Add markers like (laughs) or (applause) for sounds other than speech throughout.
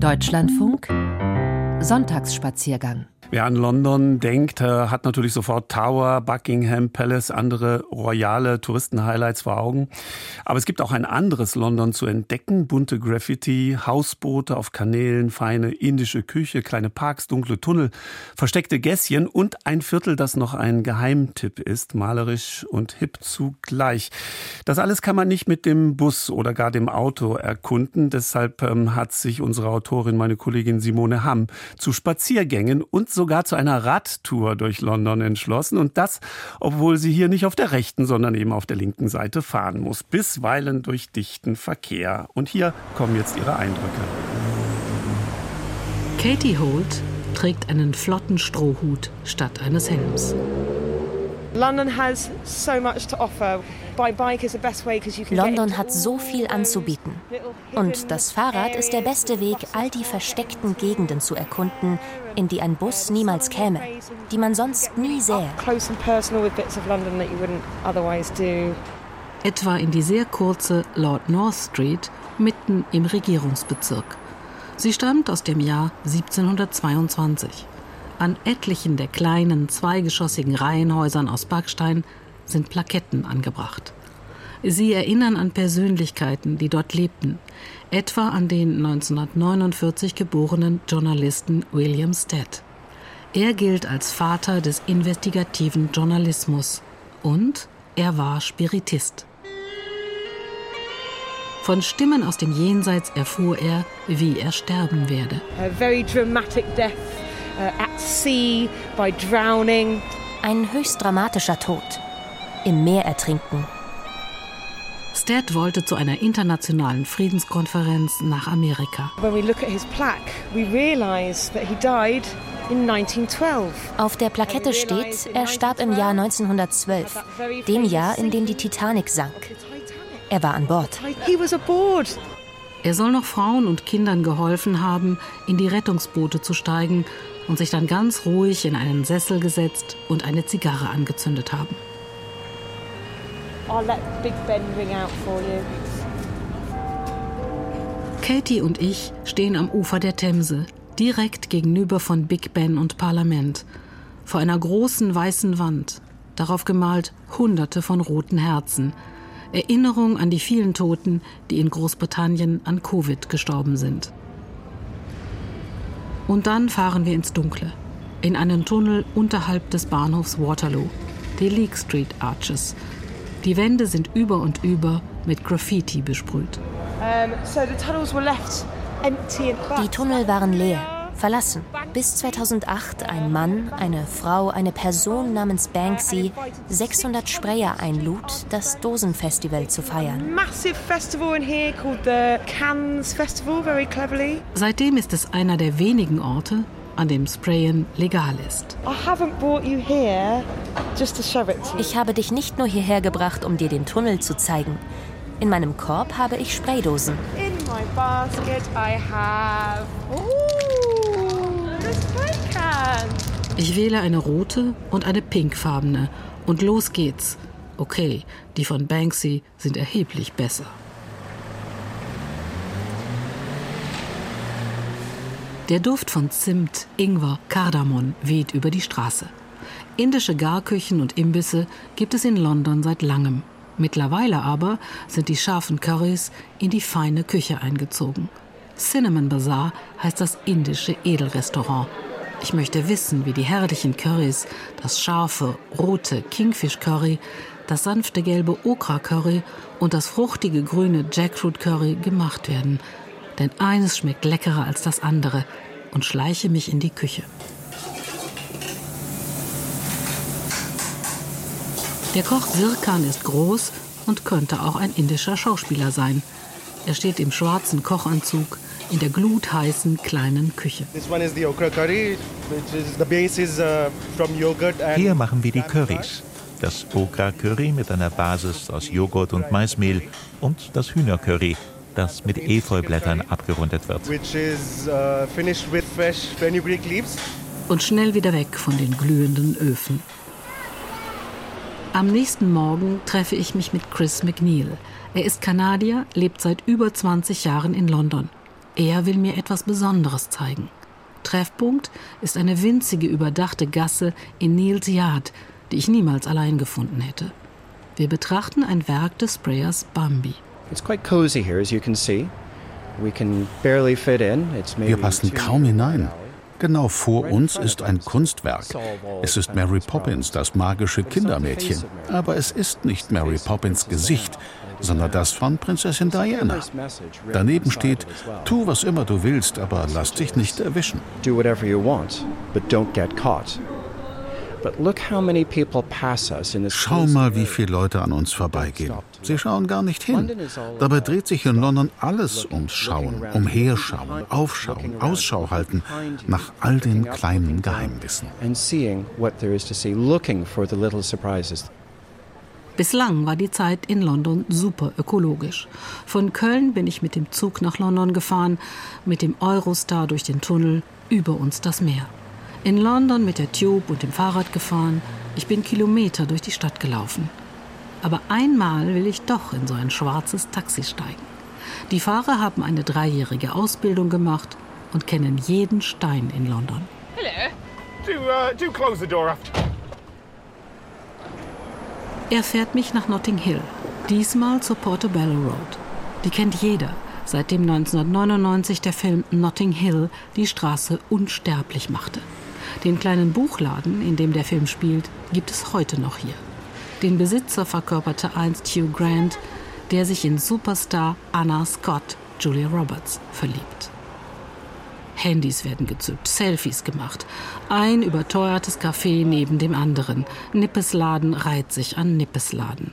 Deutschlandfunk Sonntagsspaziergang Wer an London denkt, äh, hat natürlich sofort Tower, Buckingham Palace, andere royale Touristenhighlights vor Augen. Aber es gibt auch ein anderes London zu entdecken. Bunte Graffiti, Hausboote auf Kanälen, feine indische Küche, kleine Parks, dunkle Tunnel, versteckte Gässchen und ein Viertel, das noch ein Geheimtipp ist, malerisch und hip zugleich. Das alles kann man nicht mit dem Bus oder gar dem Auto erkunden. Deshalb ähm, hat sich unsere Autorin, meine Kollegin Simone Hamm, zu Spaziergängen und sogar zu einer Radtour durch London entschlossen. Und das, obwohl sie hier nicht auf der rechten, sondern eben auf der linken Seite fahren muss. Bisweilen durch dichten Verkehr. Und hier kommen jetzt ihre Eindrücke. Katie Holt trägt einen flotten Strohhut statt eines Helms. London has so much to offer. London hat so viel anzubieten. Und das Fahrrad ist der beste Weg, all die versteckten Gegenden zu erkunden, in die ein Bus niemals käme, die man sonst nie sähe. Etwa in die sehr kurze Lord North Street mitten im Regierungsbezirk. Sie stammt aus dem Jahr 1722. An etlichen der kleinen zweigeschossigen Reihenhäusern aus Backstein sind Plaketten angebracht. Sie erinnern an Persönlichkeiten, die dort lebten, etwa an den 1949 geborenen Journalisten William Stead. Er gilt als Vater des investigativen Journalismus und er war Spiritist. Von Stimmen aus dem Jenseits erfuhr er, wie er sterben werde. A very dramatic death at sea by drowning. Ein höchst dramatischer Tod im Meer ertrinken. Stead wollte zu einer internationalen Friedenskonferenz nach Amerika. Auf der Plakette steht, er starb im Jahr 1912, dem Jahr, in dem die Titanic sank. Er war an Bord. Er soll noch Frauen und Kindern geholfen haben, in die Rettungsboote zu steigen und sich dann ganz ruhig in einen Sessel gesetzt und eine Zigarre angezündet haben. Katie und ich stehen am Ufer der Themse, direkt gegenüber von Big Ben und Parlament, vor einer großen weißen Wand, darauf gemalt Hunderte von roten Herzen, Erinnerung an die vielen Toten, die in Großbritannien an Covid gestorben sind. Und dann fahren wir ins Dunkle, in einen Tunnel unterhalb des Bahnhofs Waterloo, die Leake Street Arches, die Wände sind über und über mit Graffiti besprüht. Die Tunnel waren leer, verlassen. Bis 2008 ein Mann, eine Frau, eine Person namens Banksy 600 Sprayer einlud, das Dosenfestival zu feiern. Seitdem ist es einer der wenigen Orte, an dem Sprayen legal ist. Ich habe dich nicht nur hierher gebracht, um dir den Tunnel zu zeigen. In meinem Korb habe ich Spraydosen. In my basket I have Ich wähle eine rote und eine pinkfarbene und los geht's. Okay, die von Banksy sind erheblich besser. Der Duft von Zimt, Ingwer, Kardamom weht über die Straße. Indische Garküchen und Imbisse gibt es in London seit langem. Mittlerweile aber sind die scharfen Currys in die feine Küche eingezogen. Cinnamon Bazaar heißt das indische Edelrestaurant. Ich möchte wissen, wie die herrlichen Currys, das scharfe, rote Kingfish Curry, das sanfte gelbe Okra Curry und das fruchtige grüne Jackfruit Curry gemacht werden denn eines schmeckt leckerer als das andere und schleiche mich in die Küche. Der Koch Sirkan ist groß und könnte auch ein indischer Schauspieler sein. Er steht im schwarzen Kochanzug in der glutheißen kleinen Küche. Uh, Hier machen wir die Currys. Das Okra Curry mit einer Basis aus Joghurt und Maismehl und das Hühnercurry das mit Efeublättern abgerundet wird. Uh, Und schnell wieder weg von den glühenden Öfen. Am nächsten Morgen treffe ich mich mit Chris McNeil. Er ist Kanadier, lebt seit über 20 Jahren in London. Er will mir etwas Besonderes zeigen. Treffpunkt ist eine winzige, überdachte Gasse in Niels Yard, die ich niemals allein gefunden hätte. Wir betrachten ein Werk des Sprayers Bambi. Wir passen kaum hinein. Genau vor uns ist ein Kunstwerk. Es ist Mary Poppins, das magische Kindermädchen. Aber es ist nicht Mary Poppins Gesicht, sondern das von Prinzessin Diana. Daneben steht, tu was immer du willst, aber lass dich nicht erwischen. Do whatever you want, but don't get caught. Schau mal, wie viele Leute an uns vorbeigehen. Sie schauen gar nicht hin. Dabei dreht sich in London alles ums Schauen, umherschauen, aufschauen, Ausschau halten nach all den kleinen Geheimnissen. Bislang war die Zeit in London super ökologisch. Von Köln bin ich mit dem Zug nach London gefahren, mit dem Eurostar durch den Tunnel, über uns das Meer. In London mit der Tube und dem Fahrrad gefahren. Ich bin Kilometer durch die Stadt gelaufen. Aber einmal will ich doch in so ein schwarzes Taxi steigen. Die Fahrer haben eine dreijährige Ausbildung gemacht und kennen jeden Stein in London. Hello. Do, uh, do close the door after. Er fährt mich nach Notting Hill, diesmal zur Portobello Road. Die kennt jeder, seitdem 1999 der Film Notting Hill die Straße unsterblich machte. Den kleinen Buchladen, in dem der Film spielt, gibt es heute noch hier. Den Besitzer verkörperte einst Hugh Grant, der sich in Superstar Anna Scott, Julia Roberts, verliebt. Handys werden gezückt, Selfies gemacht. Ein überteuertes Café neben dem anderen. Nippesladen reiht sich an Nippesladen.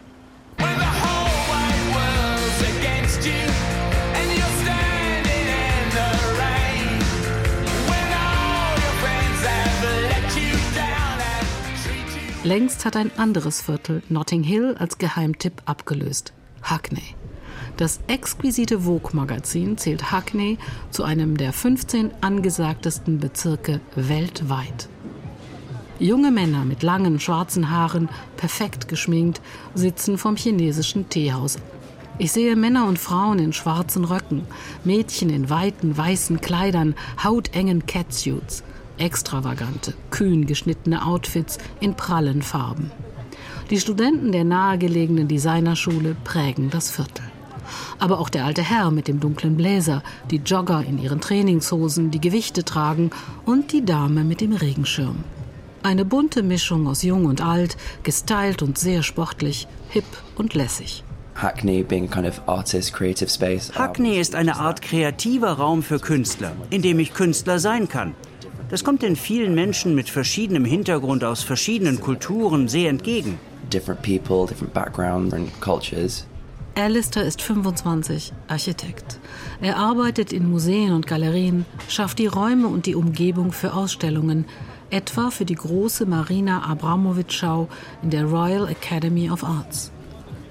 Längst hat ein anderes Viertel Notting Hill als Geheimtipp abgelöst. Hackney. Das exquisite Vogue-Magazin zählt Hackney zu einem der 15 angesagtesten Bezirke weltweit. Junge Männer mit langen schwarzen Haaren, perfekt geschminkt, sitzen vom chinesischen Teehaus. Ich sehe Männer und Frauen in schwarzen Röcken, Mädchen in weiten weißen Kleidern, hautengen Catsuits extravagante, kühn geschnittene Outfits in prallen Farben. Die Studenten der nahegelegenen Designerschule prägen das Viertel. Aber auch der alte Herr mit dem dunklen Bläser, die Jogger in ihren Trainingshosen, die Gewichte tragen und die Dame mit dem Regenschirm. Eine bunte Mischung aus jung und alt, gestylt und sehr sportlich, hip und lässig. Hackney ist eine Art kreativer Raum für Künstler, in dem ich Künstler sein kann. Das kommt den vielen Menschen mit verschiedenem Hintergrund aus verschiedenen Kulturen sehr entgegen. Different people, different backgrounds and cultures. Alistair ist 25, Architekt. Er arbeitet in Museen und Galerien, schafft die Räume und die Umgebung für Ausstellungen, etwa für die große Marina Abramovic-Schau in der Royal Academy of Arts.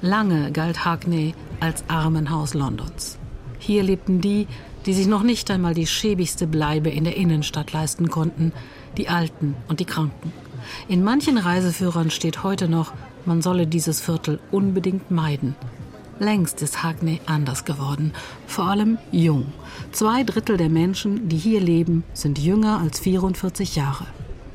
Lange galt Hackney als Armenhaus Londons. Hier lebten die, die sich noch nicht einmal die schäbigste Bleibe in der Innenstadt leisten konnten, die Alten und die Kranken. In manchen Reiseführern steht heute noch, man solle dieses Viertel unbedingt meiden. Längst ist Hackney anders geworden, vor allem jung. Zwei Drittel der Menschen, die hier leben, sind jünger als 44 Jahre.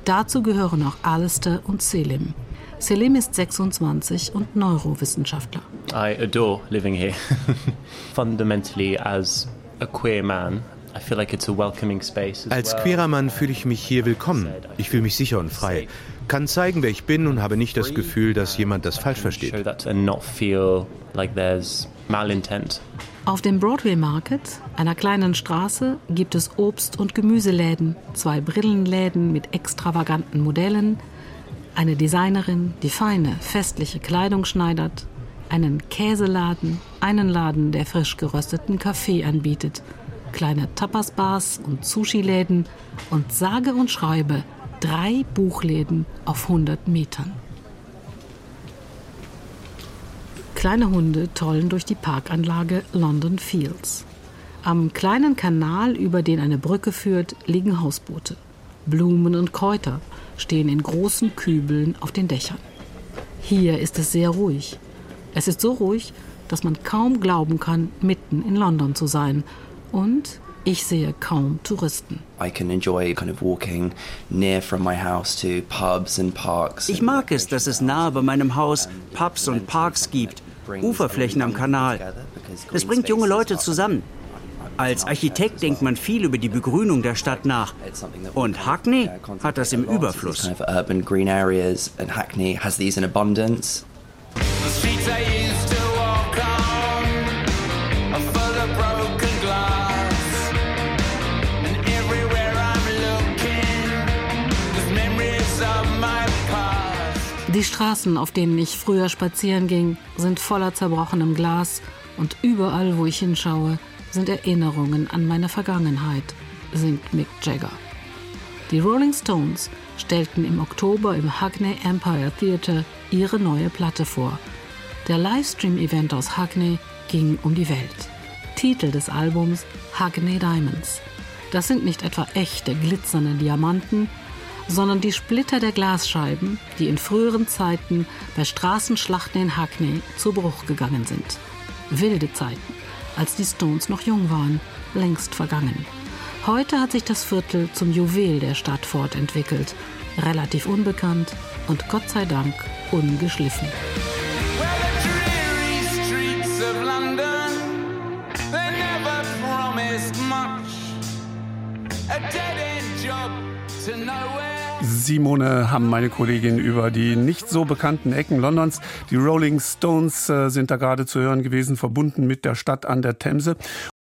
Dazu gehören auch Alistair und Selim. Selim ist 26 und Neurowissenschaftler. I adore living here. (laughs) Fundamentally as als queerer Mann fühle ich mich hier willkommen. Ich fühle mich sicher und frei. Kann zeigen, wer ich bin und habe nicht das Gefühl, dass jemand das falsch versteht. Auf dem Broadway Market, einer kleinen Straße, gibt es Obst- und Gemüseläden, zwei Brillenläden mit extravaganten Modellen, eine Designerin, die feine, festliche Kleidung schneidert, einen Käseladen, einen Laden, der frisch gerösteten Kaffee anbietet, kleine Tapasbars und Sushi-Läden und sage und schreibe drei Buchläden auf 100 Metern. Kleine Hunde tollen durch die Parkanlage London Fields. Am kleinen Kanal, über den eine Brücke führt, liegen Hausboote. Blumen und Kräuter stehen in großen Kübeln auf den Dächern. Hier ist es sehr ruhig. Es ist so ruhig, dass man kaum glauben kann, mitten in London zu sein. Und Ich sehe kaum Touristen. Ich mag es, dass es nahe bei meinem Haus Pubs und Parks gibt, Uferflächen am Kanal. Es bringt junge Leute zusammen. Als Architekt denkt man viel über die Begrünung der Stadt nach. Und Hackney hat das im Überfluss. The streets I Die Straßen, auf denen ich früher spazieren ging, sind voller zerbrochenem Glas und überall, wo ich hinschaue, sind Erinnerungen an meine Vergangenheit, singt Mick Jagger. Die Rolling Stones stellten im Oktober im Hackney Empire Theatre ihre neue Platte vor. Der Livestream-Event aus Hackney ging um die Welt. Titel des Albums Hackney Diamonds. Das sind nicht etwa echte glitzernde Diamanten, sondern die Splitter der Glasscheiben, die in früheren Zeiten bei Straßenschlachten in Hackney zu Bruch gegangen sind. Wilde Zeiten, als die Stones noch jung waren, längst vergangen. Heute hat sich das Viertel zum Juwel der Stadt fortentwickelt, relativ unbekannt und Gott sei Dank ungeschliffen. Simone haben meine Kollegin über die nicht so bekannten Ecken Londons. Die Rolling Stones äh, sind da gerade zu hören gewesen, verbunden mit der Stadt an der Themse.